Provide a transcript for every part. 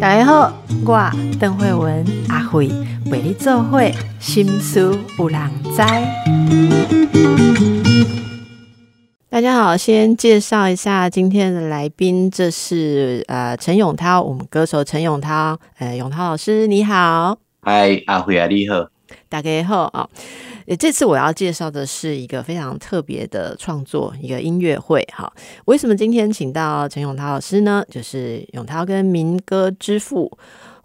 大家好，我邓慧文阿慧为你做会心思有人知。大家好，先介绍一下今天的来宾，这是呃陈永涛，我们歌手陈永涛，呃永涛老师你好，嗨阿慧啊你好，大家好啊。这次我要介绍的是一个非常特别的创作，一个音乐会。哈，为什么今天请到陈永涛老师呢？就是永涛跟民歌之父。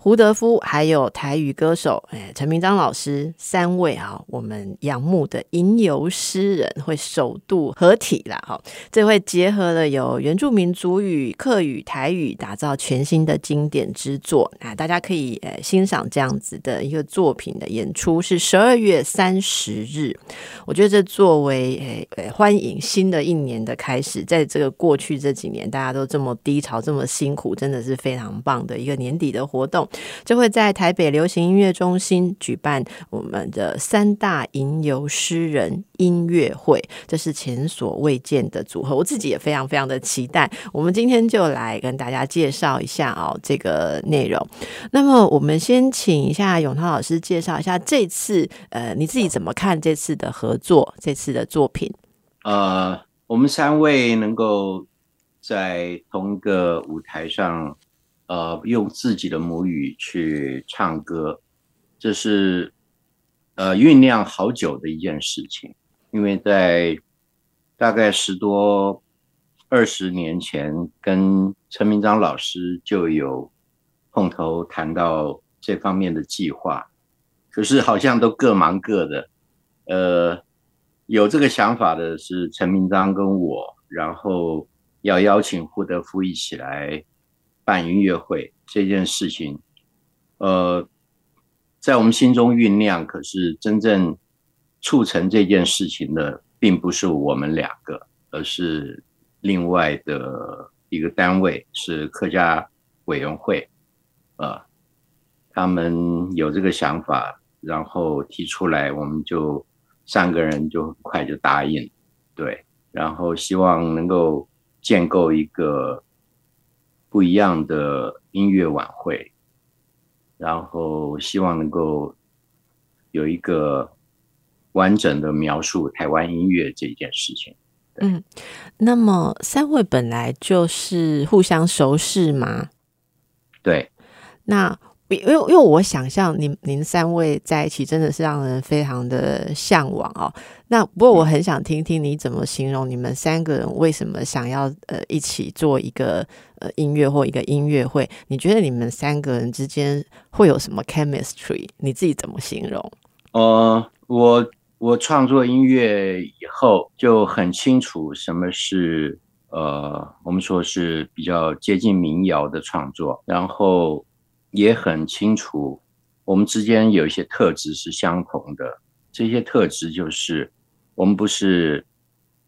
胡德夫还有台语歌手哎陈明章老师三位啊，我们仰慕的吟游诗人会首度合体了哈，这会结合了有原住民族语、客语、台语，打造全新的经典之作啊！大家可以呃欣赏这样子的一个作品的演出是十二月三十日，我觉得这作为诶欢迎新的一年的开始，在这个过去这几年大家都这么低潮、这么辛苦，真的是非常棒的一个年底的活动。就会在台北流行音乐中心举办我们的三大吟游诗人音乐会，这是前所未见的组合，我自己也非常非常的期待。我们今天就来跟大家介绍一下哦这个内容。那么我们先请一下永涛老师介绍一下这次呃你自己怎么看这次的合作，这次的作品？呃，我们三位能够在同一个舞台上。呃，用自己的母语去唱歌，这是呃酝酿好久的一件事情。因为在大概十多二十年前，跟陈明章老师就有碰头谈到这方面的计划，可是好像都各忙各的。呃，有这个想法的是陈明章跟我，然后要邀请胡德夫一起来。办音乐会这件事情，呃，在我们心中酝酿。可是真正促成这件事情的，并不是我们两个，而是另外的一个单位，是客家委员会。呃，他们有这个想法，然后提出来，我们就三个人就很快就答应。对，然后希望能够建构一个。不一样的音乐晚会，然后希望能够有一个完整的描述台湾音乐这件事情。嗯，那么三位本来就是互相熟识嘛？对，那。因为因为我想象您您三位在一起真的是让人非常的向往哦。那不过我很想听听你怎么形容你们三个人为什么想要呃一起做一个呃音乐或一个音乐会？你觉得你们三个人之间会有什么 chemistry？你自己怎么形容？呃，我我创作音乐以后就很清楚什么是呃我们说是比较接近民谣的创作，然后。也很清楚，我们之间有一些特质是相同的。这些特质就是，我们不是，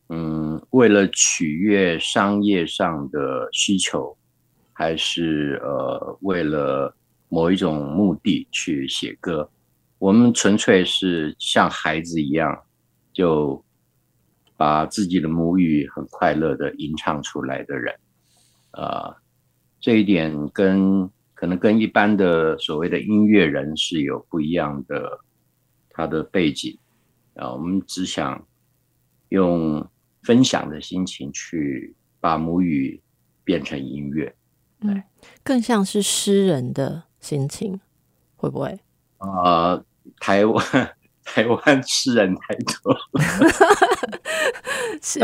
嗯，为了取悦商业上的需求，还是呃，为了某一种目的去写歌。我们纯粹是像孩子一样，就把自己的母语很快乐的吟唱出来的人。啊，这一点跟。可能跟一般的所谓的音乐人是有不一样的他的背景啊，我们只想用分享的心情去把母语变成音乐，对，更像是诗人的心情，会不会？啊，台湾 台湾诗人太多，是。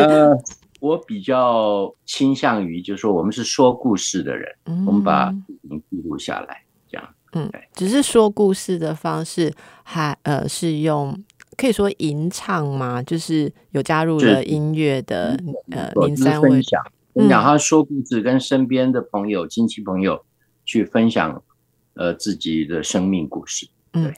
我比较倾向于，就是说，我们是说故事的人，我们把记录下来，这样。嗯，只是说故事的方式，还呃是用可以说吟唱吗？就是有加入了音乐的呃，您三位分享，分享他说故事，跟身边的朋友、亲戚朋友去分享呃自己的生命故事。嗯。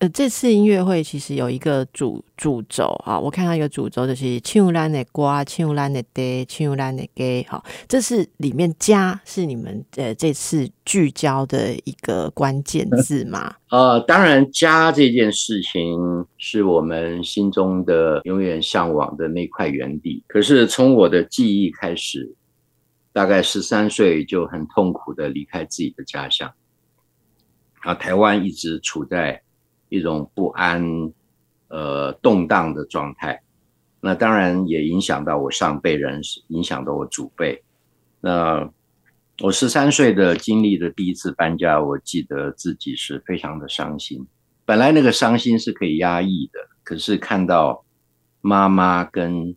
呃，这次音乐会其实有一个主主轴啊，我看到一个主轴就是唱咱的歌，唱咱的爹，唱咱的歌，哈，这是里面家是你们呃这次聚焦的一个关键字吗？呃，当然家这件事情是我们心中的永远向往的那块原地。可是从我的记忆开始，大概十三岁就很痛苦的离开自己的家乡，啊，台湾一直处在一种不安、呃动荡的状态。那当然也影响到我上辈人，影响到我祖辈。那我十三岁的经历的第一次搬家，我记得自己是非常的伤心。本来那个伤心是可以压抑的，可是看到妈妈跟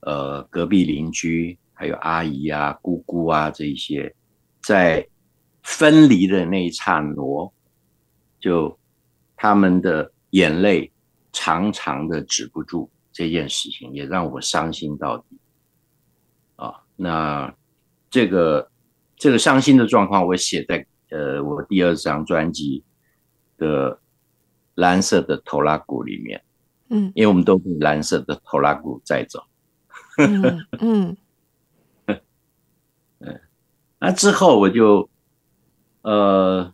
呃隔壁邻居，还有阿姨啊、姑姑啊这一些，在分离的那一刹那，就他们的眼泪长长的止不住。这件事情也让我伤心到底啊！那这个这个伤心的状况，我写在呃我第二张专辑的蓝色的头拉骨里面。嗯，因为我们都被蓝色的头拉骨载走。嗯嗯嗯，那之后我就呃。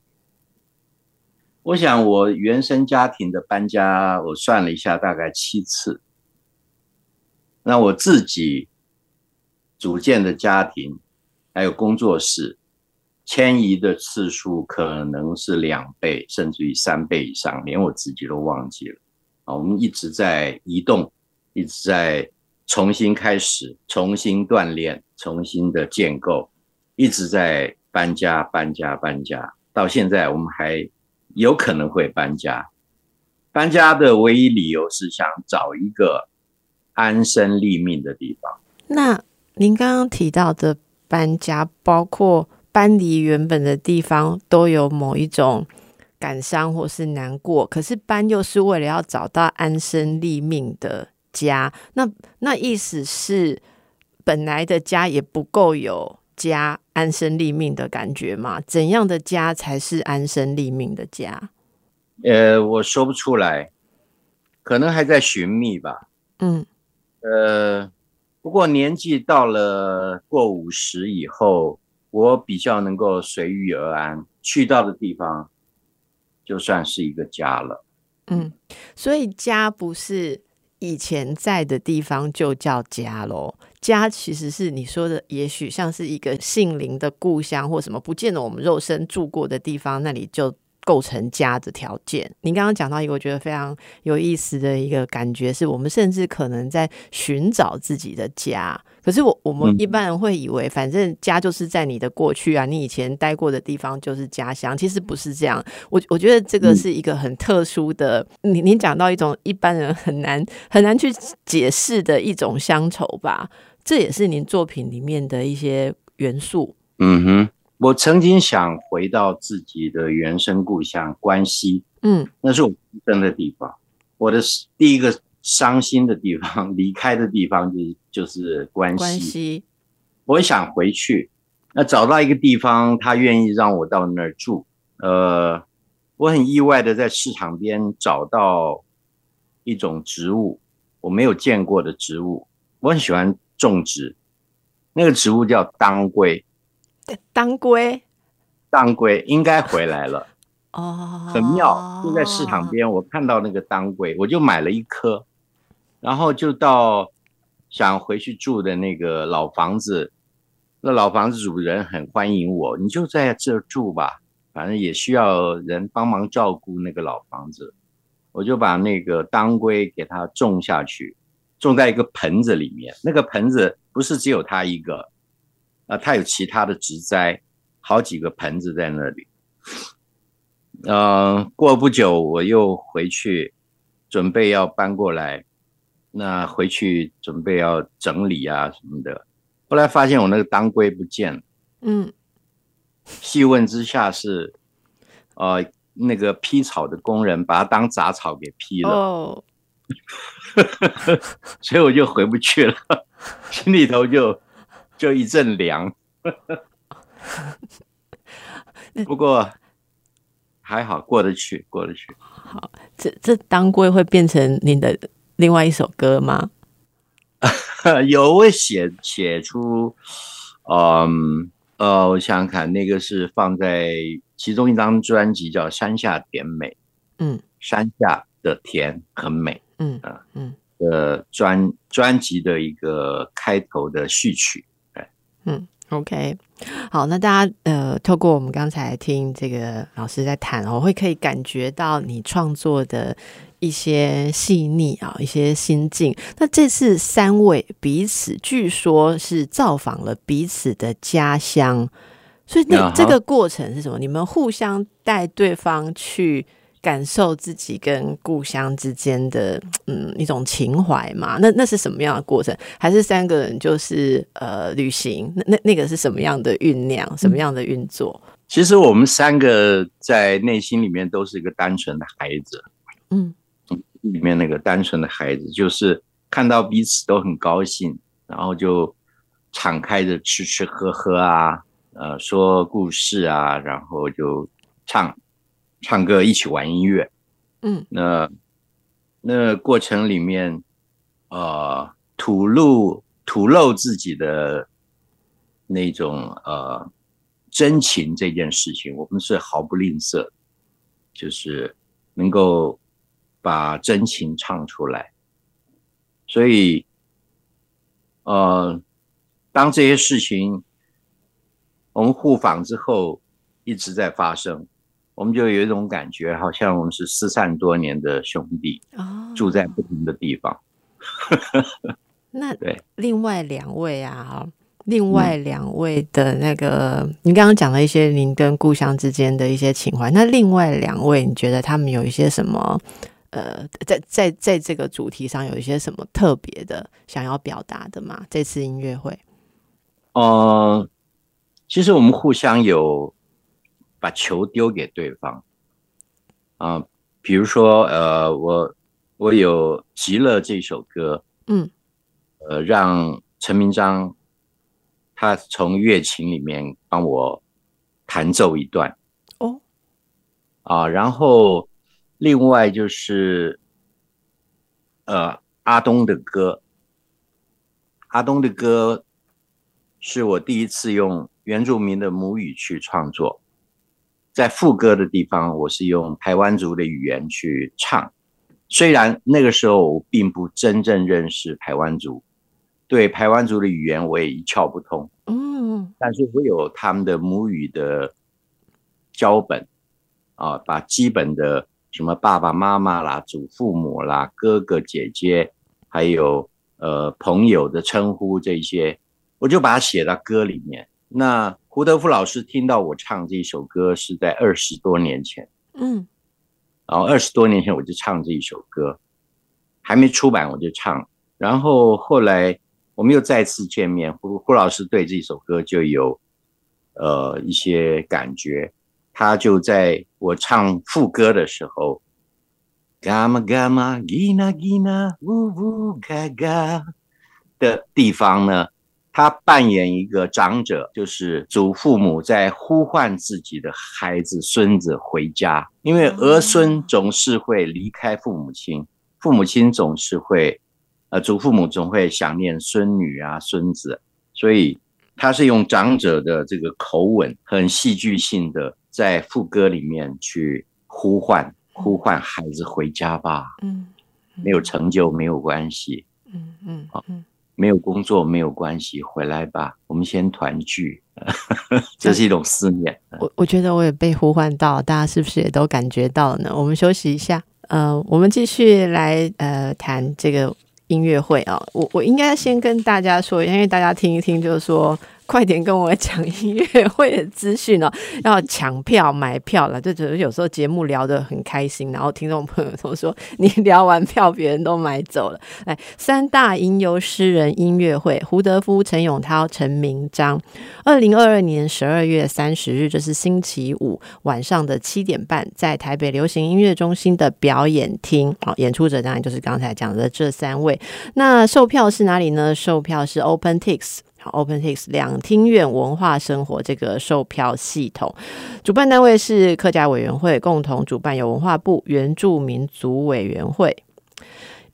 我想，我原生家庭的搬家，我算了一下，大概七次。那我自己组建的家庭，还有工作室，迁移的次数可能是两倍，甚至于三倍以上，连我自己都忘记了。啊，我们一直在移动，一直在重新开始、重新锻炼、重新的建构，一直在搬家、搬家、搬家。到现在，我们还有可能会搬家。搬家的唯一理由是想找一个。安身立命的地方。那您刚刚提到的搬家，包括搬离原本的地方，都有某一种感伤或是难过。可是搬又是为了要找到安身立命的家。那那意思是，本来的家也不够有家安身立命的感觉吗？怎样的家才是安身立命的家？呃，我说不出来，可能还在寻觅吧。嗯。呃，不过年纪到了过五十以后，我比较能够随遇而安，去到的地方就算是一个家了。嗯，所以家不是以前在的地方就叫家喽，家其实是你说的，也许像是一个姓灵的故乡或什么，不见得我们肉身住过的地方，那里就。构成家的条件，您刚刚讲到一个我觉得非常有意思的一个感觉，是我们甚至可能在寻找自己的家。可是我我们一般人会以为，反正家就是在你的过去啊，你以前待过的地方就是家乡。其实不是这样。我我觉得这个是一个很特殊的，您您讲到一种一般人很难很难去解释的一种乡愁吧。这也是您作品里面的一些元素。嗯哼。我曾经想回到自己的原生故乡关西，嗯，那是我出生的地方，我的第一个伤心的地方，离开的地方就是就是关西。我想回去，那找到一个地方，他愿意让我到那儿住。呃，我很意外的在市场边找到一种植物，我没有见过的植物，我很喜欢种植，那个植物叫当归。当归，当归应该回来了哦，很妙，就在市场边，我看到那个当归，我就买了一颗，然后就到想回去住的那个老房子，那老房子主人很欢迎我，你就在这住吧，反正也需要人帮忙照顾那个老房子，我就把那个当归给它种下去，种在一个盆子里面，那个盆子不是只有它一个。啊，他有其他的植栽，好几个盆子在那里。嗯，过不久我又回去，准备要搬过来。那回去准备要整理啊什么的，后来发现我那个当归不见了。嗯，细问之下是，呃，那个劈草的工人把它当杂草给劈了。哦，所以我就回不去了，心里头就。就一阵凉，不过还好过得去，过得去。好，这这当归会变成您的另外一首歌吗？有，我写写出，嗯呃，我想想看，那个是放在其中一张专辑叫《山下甜美》，嗯，山下的甜很美，嗯啊嗯的专专辑的一个开头的序曲。嗯，OK，好，那大家呃，透过我们刚才听这个老师在谈哦，会可以感觉到你创作的一些细腻啊，一些心境。那这次三位彼此据说是造访了彼此的家乡，所以那这个过程是什么？你们互相带对方去。感受自己跟故乡之间的嗯一种情怀嘛？那那是什么样的过程？还是三个人就是呃旅行？那那那个是什么样的酝酿？什么样的运作？其实我们三个在内心里面都是一个单纯的孩子，嗯，里面那个单纯的孩子，就是看到彼此都很高兴，然后就敞开着吃吃喝喝啊，呃，说故事啊，然后就唱。唱歌一起玩音乐，嗯，那那过程里面，呃，吐露吐露自己的那种呃真情这件事情，我们是毫不吝啬，就是能够把真情唱出来。所以，呃，当这些事情我们互访之后，一直在发生。我们就有一种感觉，好像我们是失散多年的兄弟，住在不同的地方。那 对另外两位啊，另外两位的那个，您刚刚讲了一些您跟故乡之间的一些情怀。那另外两位，你觉得他们有一些什么？呃，在在在这个主题上有一些什么特别的想要表达的吗？这次音乐会？呃，其实我们互相有。把球丢给对方，啊，比如说，呃，我我有《极乐》这首歌，嗯，呃，让陈明章他从乐琴里面帮我弹奏一段，哦，啊，然后另外就是，呃，阿东的歌，阿东的歌是我第一次用原住民的母语去创作。在副歌的地方，我是用台湾族的语言去唱。虽然那个时候我并不真正认识台湾族，对台湾族的语言我也一窍不通。嗯，但是我有他们的母语的教本啊，把基本的什么爸爸妈妈啦、祖父母啦、哥哥姐姐，还有呃朋友的称呼这些，我就把它写到歌里面。那胡德夫老师听到我唱这一首歌是在二十多年前，嗯，然后二十多年前我就唱这一首歌，还没出版我就唱，然后后来我们又再次见面，胡胡老师对这首歌就有呃一些感觉，他就在我唱副歌的时候，嘎嘛嘎嘛吉那吉那呜呜嘎嘎的地方呢。他扮演一个长者，就是祖父母在呼唤自己的孩子、孙子回家，因为儿孙总是会离开父母亲，父母亲总是会，呃，祖父母总会想念孙女啊、孙子，所以他是用长者的这个口吻，很戏剧性的在副歌里面去呼唤、呼唤孩子回家吧。嗯，没有成就没有关系。嗯嗯，好。没有工作没有关系，回来吧，我们先团聚，这是一种思念。我我觉得我也被呼唤到，大家是不是也都感觉到呢？我们休息一下，呃，我们继续来呃谈这个音乐会啊。我我应该先跟大家说，因为大家听一听，就是说。快点跟我讲音乐会的资讯哦，要抢票买票了。就觉得有时候节目聊得很开心，然后听众朋友都说你聊完票，别人都买走了。来，三大吟游诗人音乐会，胡德夫、陈永涛、陈明章，二零二二年十二月三十日，这是星期五晚上的七点半，在台北流行音乐中心的表演厅。好，演出者当然就是刚才讲的这三位。那售票是哪里呢？售票是 OpenTix。OpenTix 两厅院文化生活这个售票系统，主办单位是客家委员会，共同主办有文化部原住民族委员会，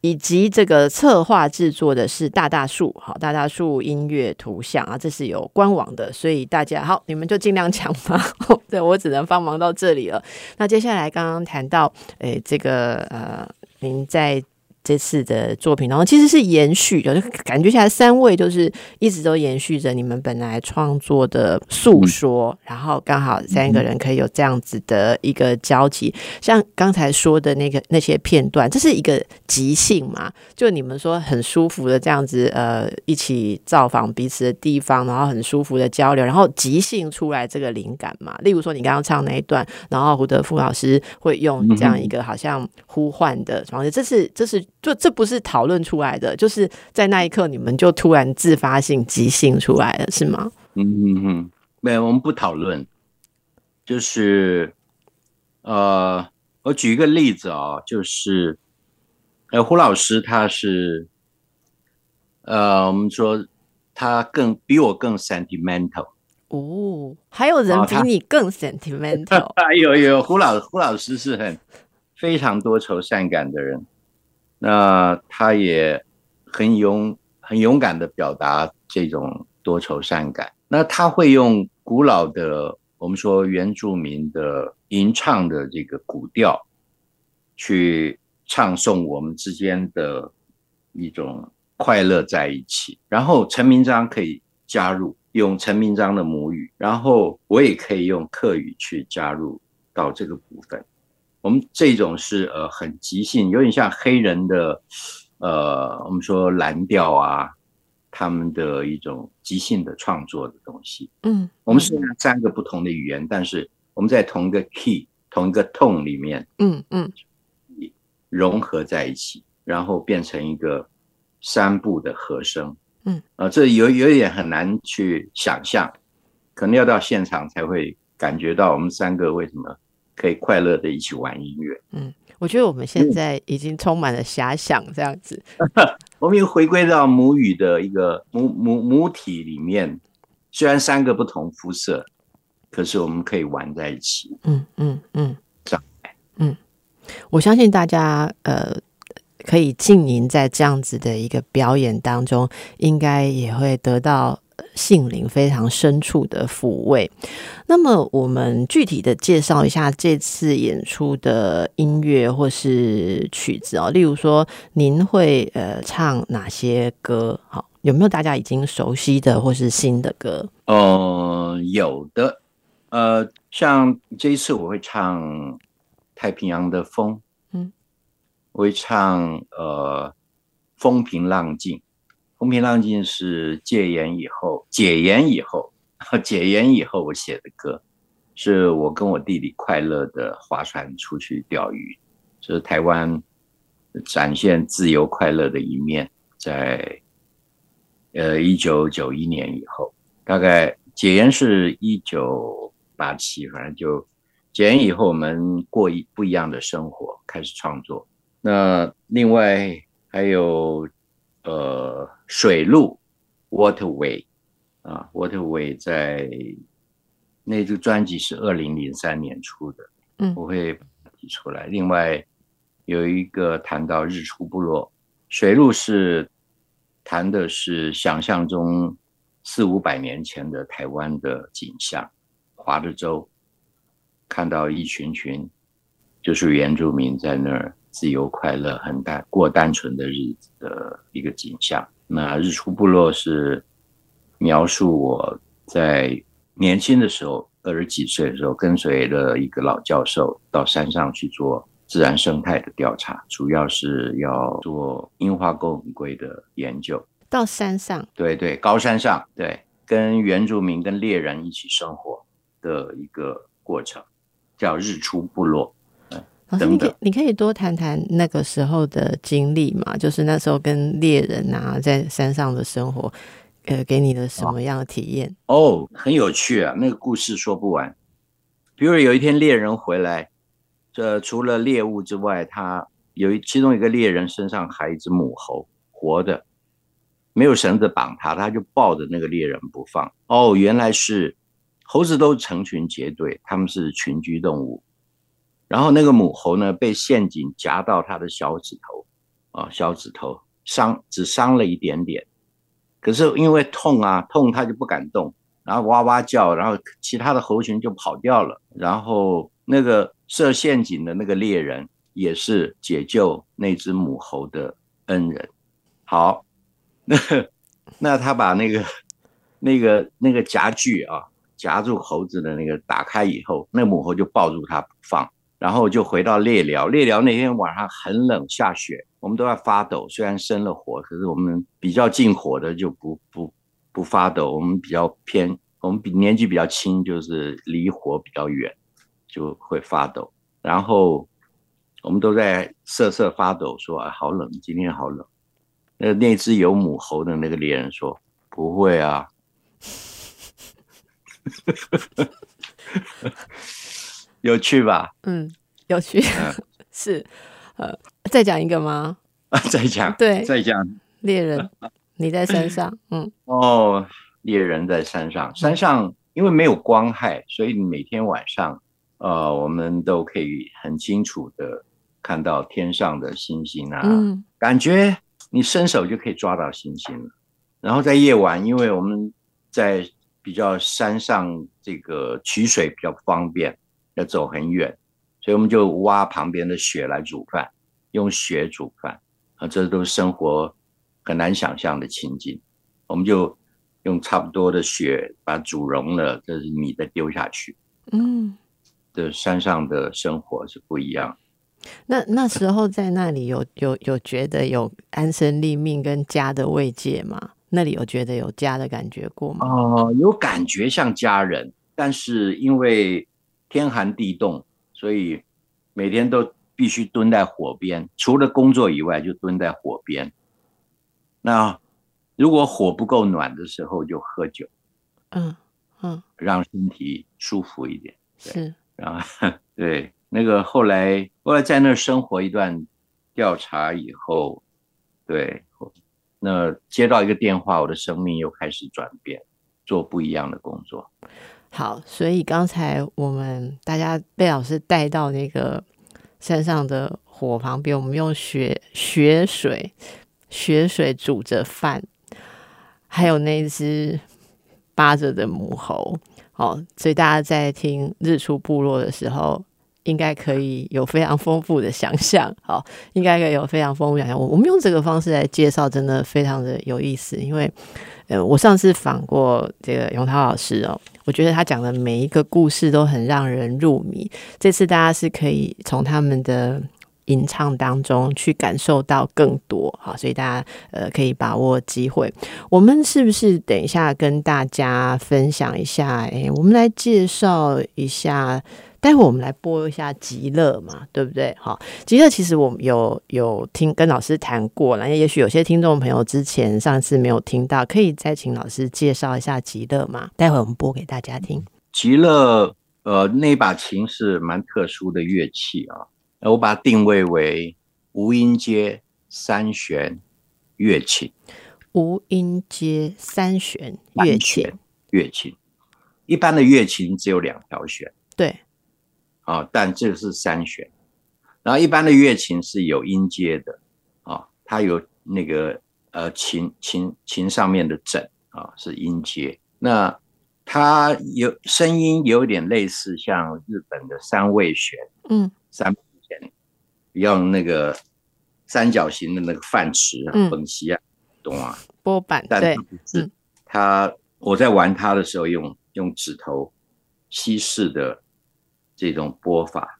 以及这个策划制作的是大大树，好大大树音乐图像啊，这是有官网的，所以大家好，你们就尽量抢吧。对我只能帮忙到这里了。那接下来刚刚谈到，诶，这个呃，您在。这次的作品，然后其实是延续，就感觉起来三位就是一直都延续着你们本来创作的诉说，然后刚好三个人可以有这样子的一个交集。像刚才说的那个那些片段，这是一个即兴嘛？就你们说很舒服的这样子，呃，一起造访彼此的地方，然后很舒服的交流，然后即兴出来这个灵感嘛？例如说你刚刚唱那一段，然后胡德夫老师会用这样一个好像呼唤的方式，这是这是就这不是讨论出来的，就是在那一刻你们就突然自发性即兴出来了，是吗？嗯嗯嗯，没有，我们不讨论，就是呃，我举一个例子啊，就是呃，胡老师他是呃，我们说他更比我更 sentimental。哦，还有人比你更 sentimental？有有，胡老胡老师是很非常多愁善感的人，那他也很勇很勇敢的表达这种多愁善感。那他会用古老的我们说原住民的吟唱的这个古调，去唱诵我们之间的一种快乐在一起。然后陈明章可以加入。用陈明章的母语，然后我也可以用客语去加入到这个部分。我们这种是呃很即兴，有点像黑人的呃我们说蓝调啊，他们的一种即兴的创作的东西。嗯，我们虽然三个不同的语言，但是我们在同一个 key、同一个 tone 里面，嗯嗯，融合在一起，然后变成一个三部的和声。嗯，啊，这有有一点很难去想象，可能要到现场才会感觉到我们三个为什么可以快乐的一起玩音乐。嗯，我觉得我们现在已经充满了遐想，这样子。我们又回归到母语的一个母母母体里面，虽然三个不同肤色，可是我们可以玩在一起。嗯嗯嗯，这样。嗯，我相信大家呃。可以浸淫在这样子的一个表演当中，应该也会得到心灵非常深处的抚慰。那么，我们具体的介绍一下这次演出的音乐或是曲子哦。例如说，您会呃唱哪些歌？好，有没有大家已经熟悉的或是新的歌？呃，有的。呃，像这一次我会唱《太平洋的风》。嗯，我会唱呃，风平浪静，风平浪静是戒严以后解严以后 解严以后我写的歌，是我跟我弟弟快乐的划船出去钓鱼，是台湾展现自由快乐的一面。在呃一九九一年以后，大概解严是一九八七，反正就解严以后，我们过一不一样的生活，开始创作。那另外还有呃水路 Waterway 啊 Waterway 在那支专辑是二零零三年出的，嗯，我会提出来。另外有一个谈到日出部落，水路是谈的是想象中四五百年前的台湾的景象，划着舟看到一群群就是原住民在那儿。自由快乐、很单过单纯的日子的一个景象。那日出部落是描述我在年轻的时候，二十几岁的时候，跟随了一个老教授到山上去做自然生态的调查，主要是要做樱花钩吻龟的研究。到山上？对对，高山上，对，跟原住民、跟猎人一起生活的一个过程，叫日出部落。老师，你可你可以多谈谈那个时候的经历嘛？就是那时候跟猎人啊，在山上的生活，呃，给你的什么样的体验？哦，很有趣啊，那个故事说不完。比如有一天猎人回来，这除了猎物之外，他有一其中一个猎人身上还一只母猴，活的，没有绳子绑它，他就抱着那个猎人不放。哦，原来是猴子都成群结队，他们是群居动物。然后那个母猴呢，被陷阱夹到它的小指头，啊，小指头伤，只伤了一点点，可是因为痛啊，痛它就不敢动，然后哇哇叫，然后其他的猴群就跑掉了，然后那个设陷阱的那个猎人也是解救那只母猴的恩人。好，那 那他把那个那个那个夹具啊，夹住猴子的那个打开以后，那母猴就抱住他不放，然后就回到猎寮。猎寮那天晚上很冷，下雪，我们都在发抖。虽然生了火，可是我们比较近火的就不不不发抖。我们比较偏，我们比年纪比较轻，就是离火比较远，就会发抖。然后我们都在瑟瑟发抖，说：“啊，好冷，今天好冷。”那那只有母猴的那个猎人说：“不会啊，有趣吧？嗯，有趣，是，呃，再讲一个吗？啊，再讲，对，再讲猎人，你在山上，嗯，哦，猎人在山上，山上因为没有光害，所以每天晚上，呃，我们都可以很清楚的看到天上的星星啊，嗯感觉。你伸手就可以抓到星星了。然后在夜晚，因为我们在比较山上，这个取水比较方便，要走很远，所以我们就挖旁边的雪来煮饭，用雪煮饭啊，这都是生活很难想象的情景。我们就用差不多的雪把煮融了，这是米再丢下去。嗯，这山上的生活是不一样。那那时候在那里有有有觉得有安身立命跟家的慰藉吗？那里有觉得有家的感觉过吗？哦，有感觉像家人，但是因为天寒地冻，所以每天都必须蹲在火边，除了工作以外就蹲在火边。那如果火不够暖的时候，就喝酒，嗯嗯，让身体舒服一点。是，然后 对。那个后来，后来在那生活一段调查以后，对，那接到一个电话，我的生命又开始转变，做不一样的工作。好，所以刚才我们大家被老师带到那个山上的火旁边，我们用雪雪水雪水煮着饭，还有那只扒着的母猴。哦，所以大家在听日出部落的时候。应该可以有非常丰富的想象，好，应该可以有非常丰富想象。我我们用这个方式来介绍，真的非常的有意思。因为，呃，我上次访过这个永涛老师哦，我觉得他讲的每一个故事都很让人入迷。这次大家是可以从他们的吟唱当中去感受到更多，好，所以大家呃可以把握机会。我们是不是等一下跟大家分享一下？哎，我们来介绍一下。待会我们来播一下极乐嘛，对不对？好，极乐其实我们有有听跟老师谈过了，也许有些听众朋友之前上次没有听到，可以再请老师介绍一下极乐嘛。待会我们播给大家听。极乐，呃，那把琴是蛮特殊的乐器啊，我把它定位为无音阶三弦乐器。无音阶三弦乐器，乐器，一般的乐琴只有两条弦。对。啊，但这个是三弦，然后一般的乐琴是有音阶的，啊，它有那个呃琴琴琴上面的枕啊是音阶，那它有声音有点类似像日本的三味弦，嗯，三味弦，用那个三角形的那个饭匙啊，本席啊，懂啊？拨板，对，是它我在玩它的时候用用指头稀释的。这种播法，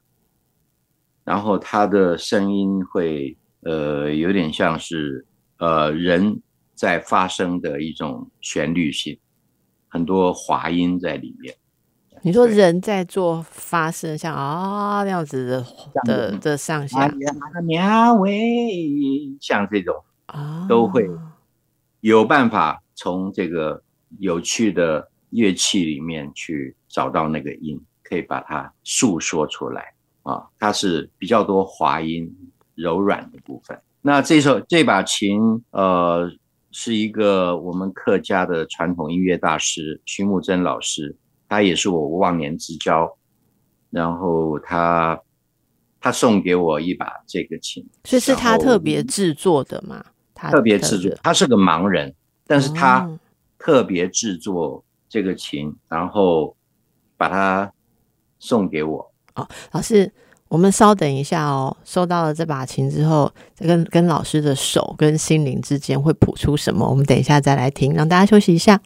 然后他的声音会呃有点像是呃人在发声的一种旋律性，很多滑音在里面。你说人在做发声，像啊那样子的的的上下，像这种啊都会有办法从这个有趣的乐器里面去找到那个音。可以把它诉说出来啊，它是比较多滑音、柔软的部分。那这首这把琴，呃，是一个我们客家的传统音乐大师徐木真老师，他也是我忘年之交。然后他他送给我一把这个琴，所以是他特别制作的嘛？他特别制作，他是个盲人，但是他特别制作这个琴，然后把它。送给我哦，老师，我们稍等一下哦，收到了这把琴之后，跟跟老师的手跟心灵之间会谱出什么？我们等一下再来听，让大家休息一下。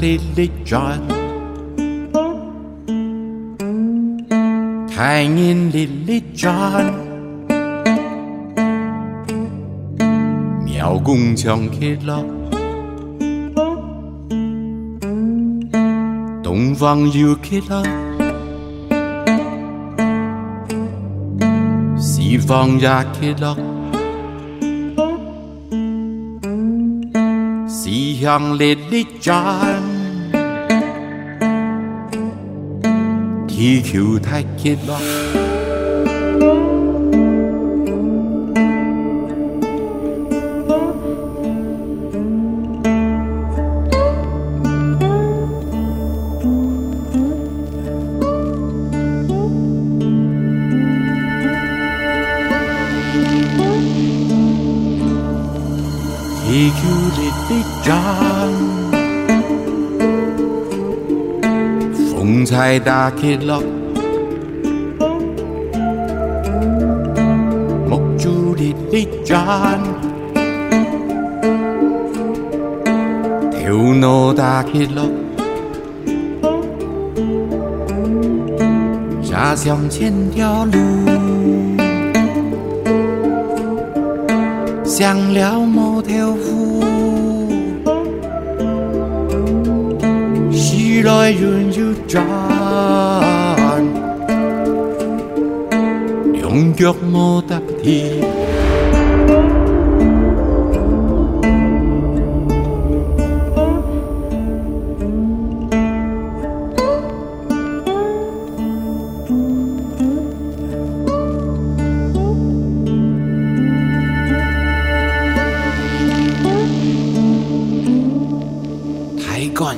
里里转，太阳里里转，庙公唱起落，东方又起落，西方也起落。西向里里转。地球太极落，大起落，木珠里里转，头脑大起落，家乡千条路，想了某条路。来人就转，两脚冇踏地。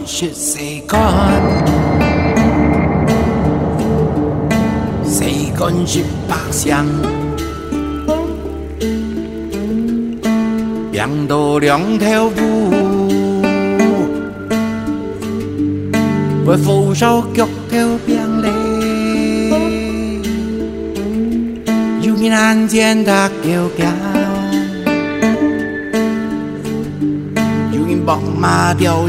说世间，世间是百相，变到两条路，为扶手脚条变嘞，有人看见他叫叫，有人帮马吊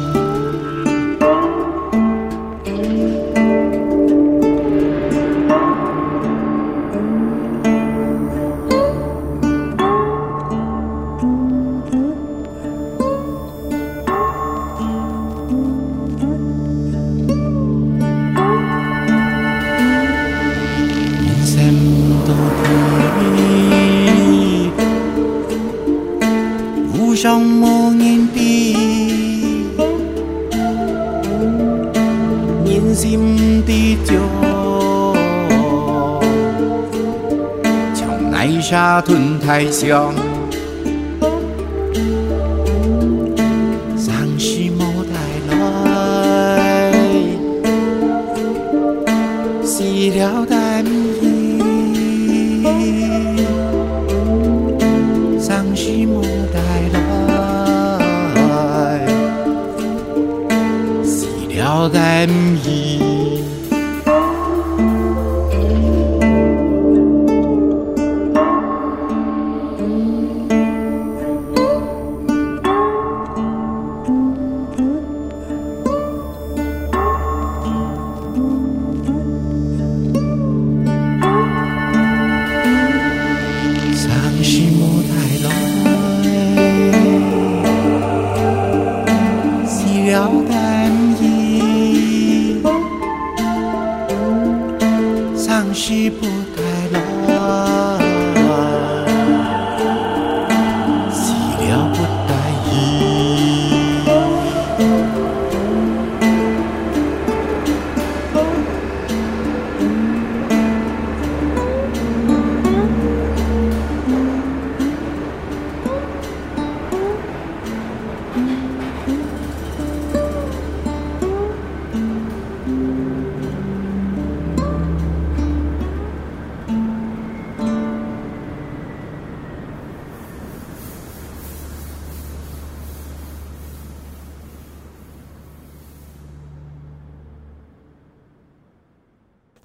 着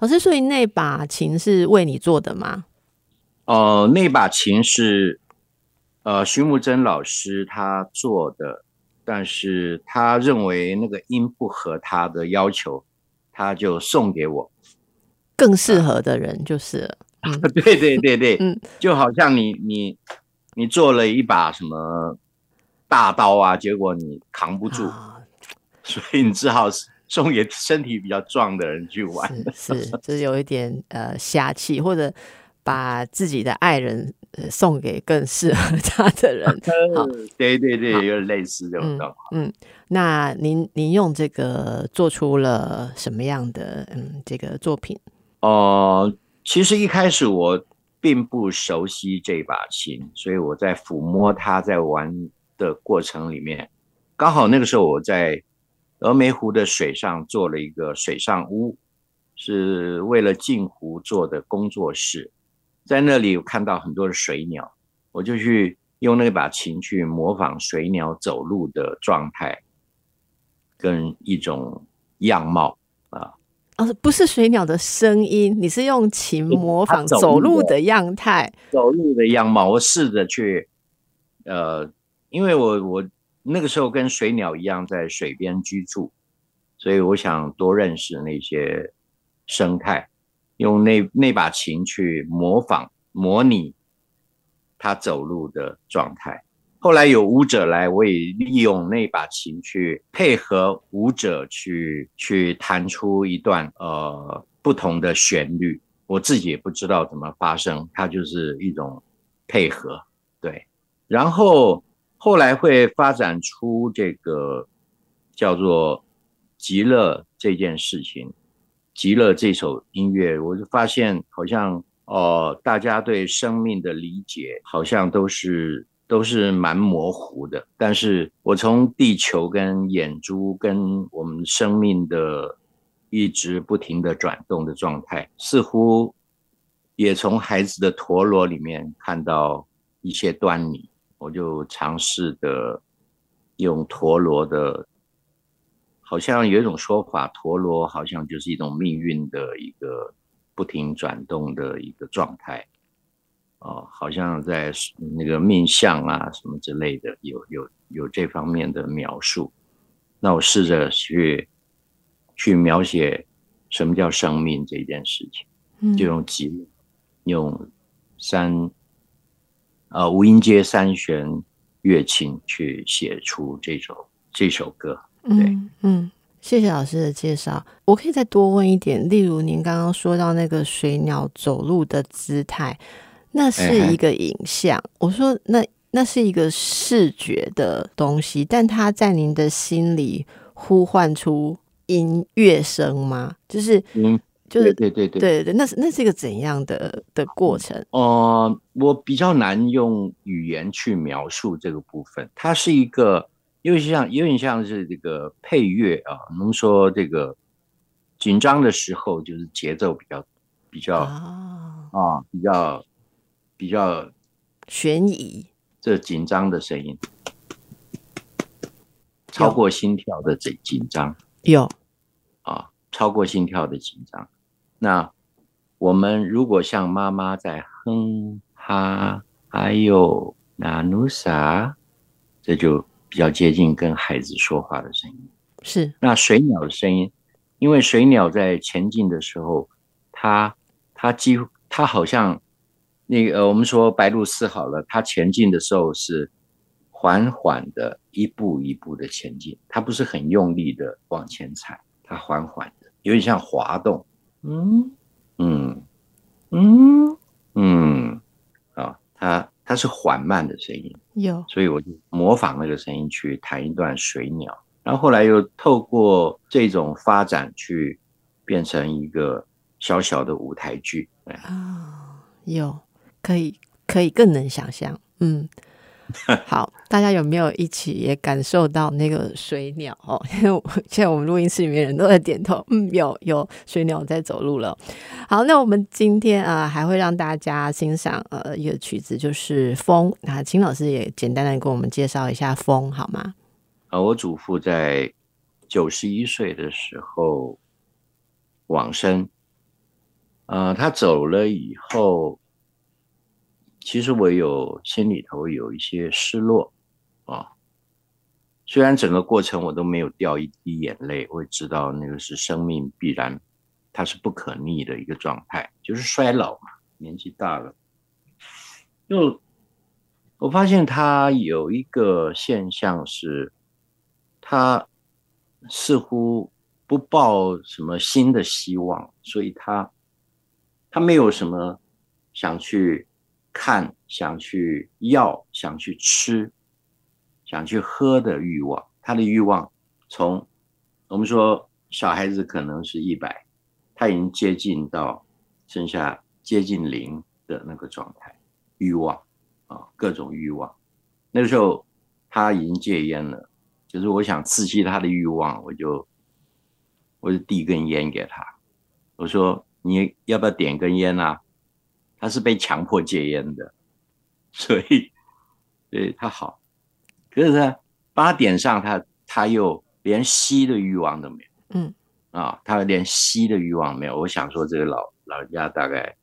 老师，所以那把琴是为你做的吗？哦，那把琴是呃徐木真老师他做的，但是他认为那个音不合他的要求，他就送给我。更适合的人就是。嗯对对对对，嗯就好像你你你做了一把什么大刀啊，结果你扛不住，啊所以你只好送给身体比较壮的人去玩。是是，就是有一点呃侠气，或者把自己的爱人、呃、送给更适合他的人。好 对对对，有点类似这种嗯状况。嗯，那您您用这个做出了什么样的嗯这个作品？哦、其实一开始我并不熟悉这把琴，所以我在抚摸它，在玩的过程里面，刚好那个时候我在峨眉湖的水上做了一个水上屋，是为了镜湖做的工作室，在那里我看到很多的水鸟，我就去用那把琴去模仿水鸟走路的状态，跟一种样貌啊。哦，不是水鸟的声音，你是用琴模仿走路的样态。走路的样貌，我试着去，呃，因为我我那个时候跟水鸟一样在水边居住，所以我想多认识那些生态，用那那把琴去模仿模拟它走路的状态。后来有舞者来，我也利用那把琴去配合舞者去去弹出一段呃不同的旋律。我自己也不知道怎么发生，它就是一种配合，对。然后后来会发展出这个叫做极乐这件事情，极乐这首音乐，我就发现好像呃，大家对生命的理解好像都是都是蛮模糊的。但是我从地球跟眼珠跟我们生命的一直不停的转动的状态，似乎也从孩子的陀螺里面看到一些端倪。我就尝试的用陀螺的，好像有一种说法，陀螺好像就是一种命运的一个不停转动的一个状态。哦，好像在那个命相啊什么之类的，有有有这方面的描述。那我试着去去描写什么叫生命这件事情，嗯就用几用三呃无音阶三弦乐琴去写出这首这首歌。嗯嗯，谢谢老师的介绍。我可以再多问一点，例如您刚刚说到那个水鸟走路的姿态，那是一个影像。我说那那是一个视觉的东西，但它在您的心里呼唤出音乐声吗？就是嗯，就是对对对对。对对，那是那是一个怎样的的过程？呃，我比较难用语言去描述这个部分。它是一个，有点像，有点像是这个配乐啊。我们说这个紧张的时候，就是节奏比较比较啊，啊，比较比较悬疑这紧张的声音，超过心跳的这紧张。有啊，超过心跳的紧张。那我们如果像妈妈在哼哈，还有那努萨，这就比较接近跟孩子说话的声音。是那水鸟的声音，因为水鸟在前进的时候，它它几乎它好像那个呃，我们说白鹭鸶好了，它前进的时候是缓缓的一步一步的前进，它不是很用力的往前踩，它缓缓的，有点像滑动。嗯。嗯。嗯。嗯，啊，它它是缓慢的声音。有。所以我就模仿那个声音去弹一段水鸟，然后后来又透过这种发展去变成一个小小的舞台剧。对啊，有可以可以更能想象，嗯，好，大家有没有一起也感受到那个水鸟哦？因为我现在我们录音室里面人都在点头，嗯，有有水鸟在走路了。好，那我们今天啊、呃还会让大家欣赏呃一个曲子，就是《风》啊，秦老师也简单的跟我们介绍一下《风》好吗？啊，我祖父在九十一岁的时候往生，呃，他走了以后，其实我有心里头有一些失落啊。虽然整个过程我都没有掉一滴眼泪，我也知道那个是生命必然，它是不可逆的一个状态，就是衰老嘛，年纪大了。就我发现他有一个现象是，他似乎不抱什么新的希望，所以他他没有什么想去看、想去要、想去吃。想去喝的欲望，他的欲望从我们说小孩子可能是一百，他已经接近到剩下接近零的那个状态，欲望啊，各种欲望。那个时候他已经戒烟了，就是我想刺激他的欲望，我就我就递根烟给他，我说你要不要点根烟啊？他是被强迫戒烟的，所以对他好。可是呢八点上，他他又连吸的欲望都没有，嗯，啊，他连吸的欲望没有。我想说，这个老老人家大概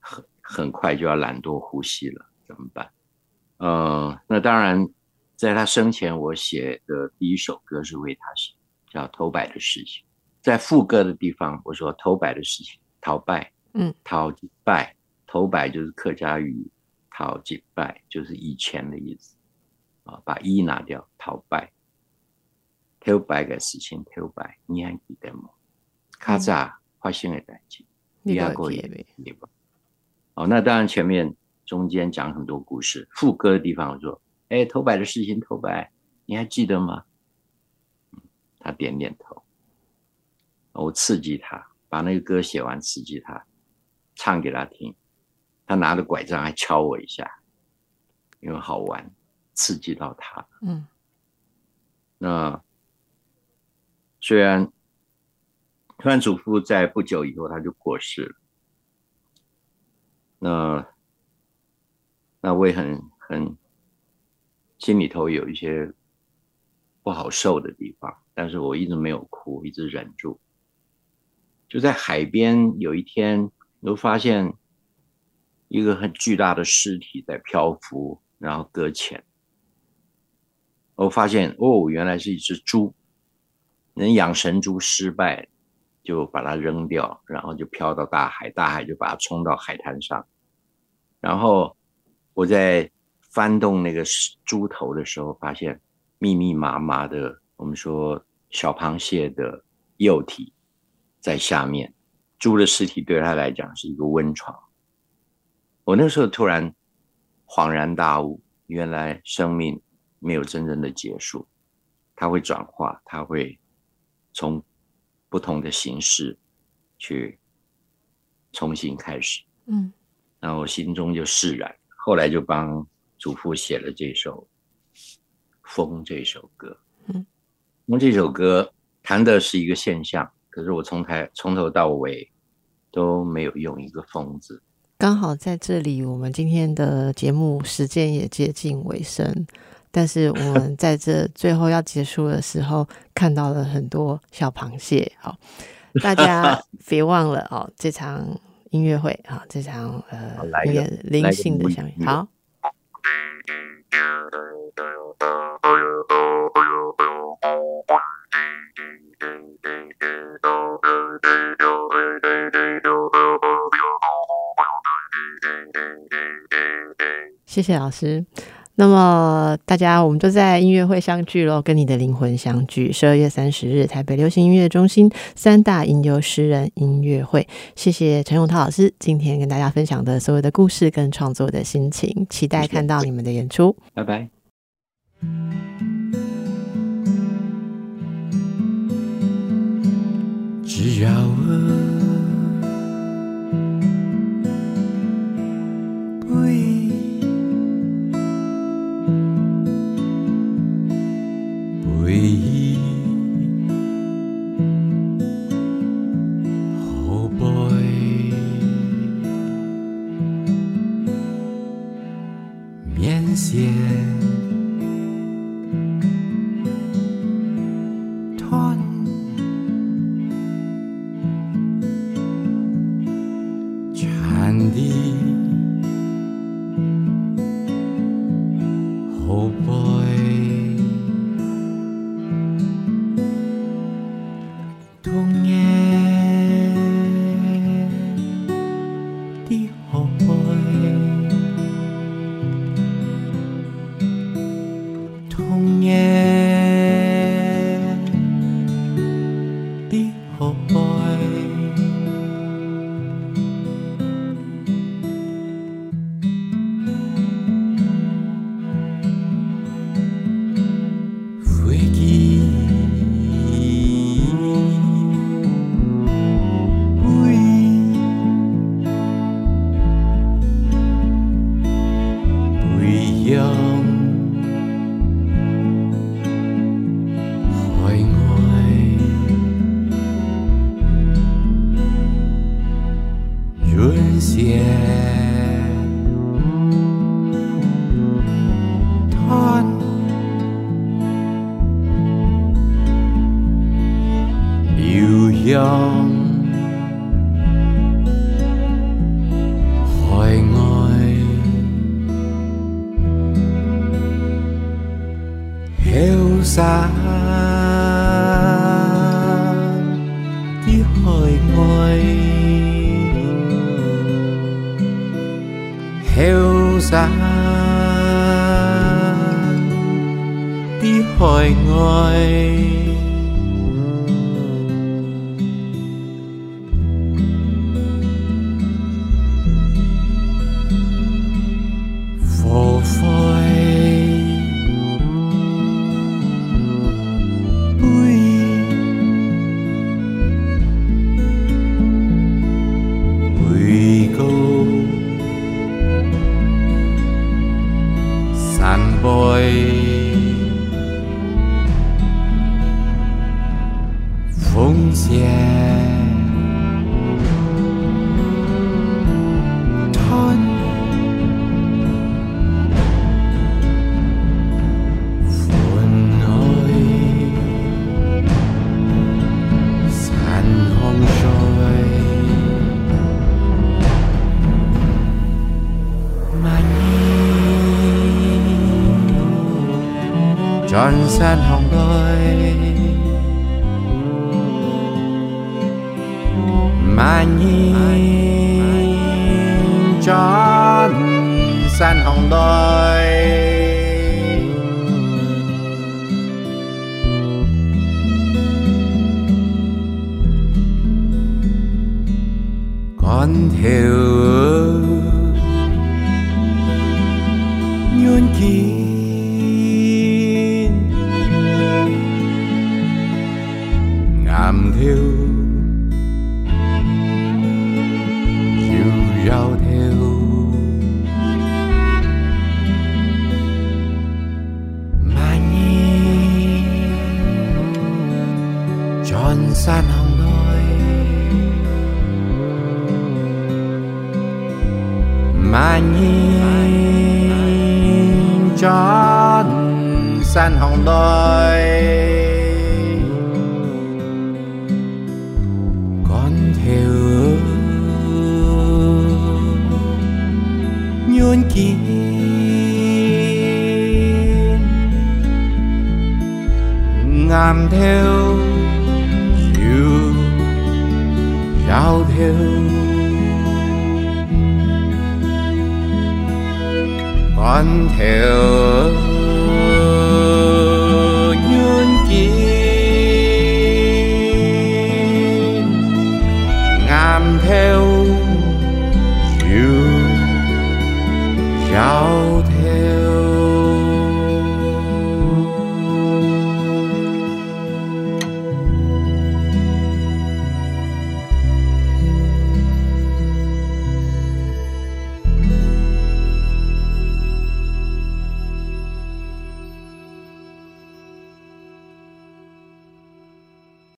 很很快就要懒惰呼吸了，怎么办？呃，那当然，在他生前，我写的第一首歌是为他写，叫《偷摆的事情》。在副歌的地方，我说“偷摆的事情”，逃拜，嗯，头拜，头摆就是客家语，讨祭拜就是以前的意思。啊，把一拿掉，讨拜。头白的事情，头白，你还记得吗？卡扎发生的代志，你阿过也对吧？哦，那当然，前面中间讲很多故事，副歌的地方说，哎，偷白的事情，头白，你还记得吗？他点点头，我刺激他，把那个歌写完，刺激他，唱给他听，他拿着拐杖还敲我一下，因为好玩。刺激到他，嗯，那虽然突然祖父在不久以后他就过世了，那那我也很很心里头有一些不好受的地方，但是我一直没有哭，一直忍住。就在海边有一天，我发现一个很巨大的尸体在漂浮，然后搁浅。我发现哦，原来是一只猪。人养神猪失败，就把它扔掉，然后就飘到大海，大海就把它冲到海滩上。然后我在翻动那个猪头的时候，发现密密麻麻的，我们说小螃蟹的幼体在下面。猪的尸体对他来讲是一个温床。我那时候突然恍然大悟，原来生命。没有真正的结束，它会转化，它会从不同的形式去重新开始。嗯，然后我心中就释然，后来就帮祖父写了这首《风》这首歌。嗯，那这首歌谈的是一个现象，可是我从台从头到尾都没有用一个“风”字。刚好在这里，我们今天的节目时间也接近尾声。但是我们在这最后要结束的时候，看到了很多小螃蟹。好，大家别忘了哦，这场音乐会啊，这场呃有点灵性的相遇。好，谢谢老师。那么大家，我们就在音乐会相聚喽，跟你的灵魂相聚。十二月三十日，台北流行音乐中心三大吟游诗人音乐会。谢谢陈永涛老师今天跟大家分享的所有的故事跟创作的心情，期待看到你们的演出。拜拜。只要 oh, oh. oh.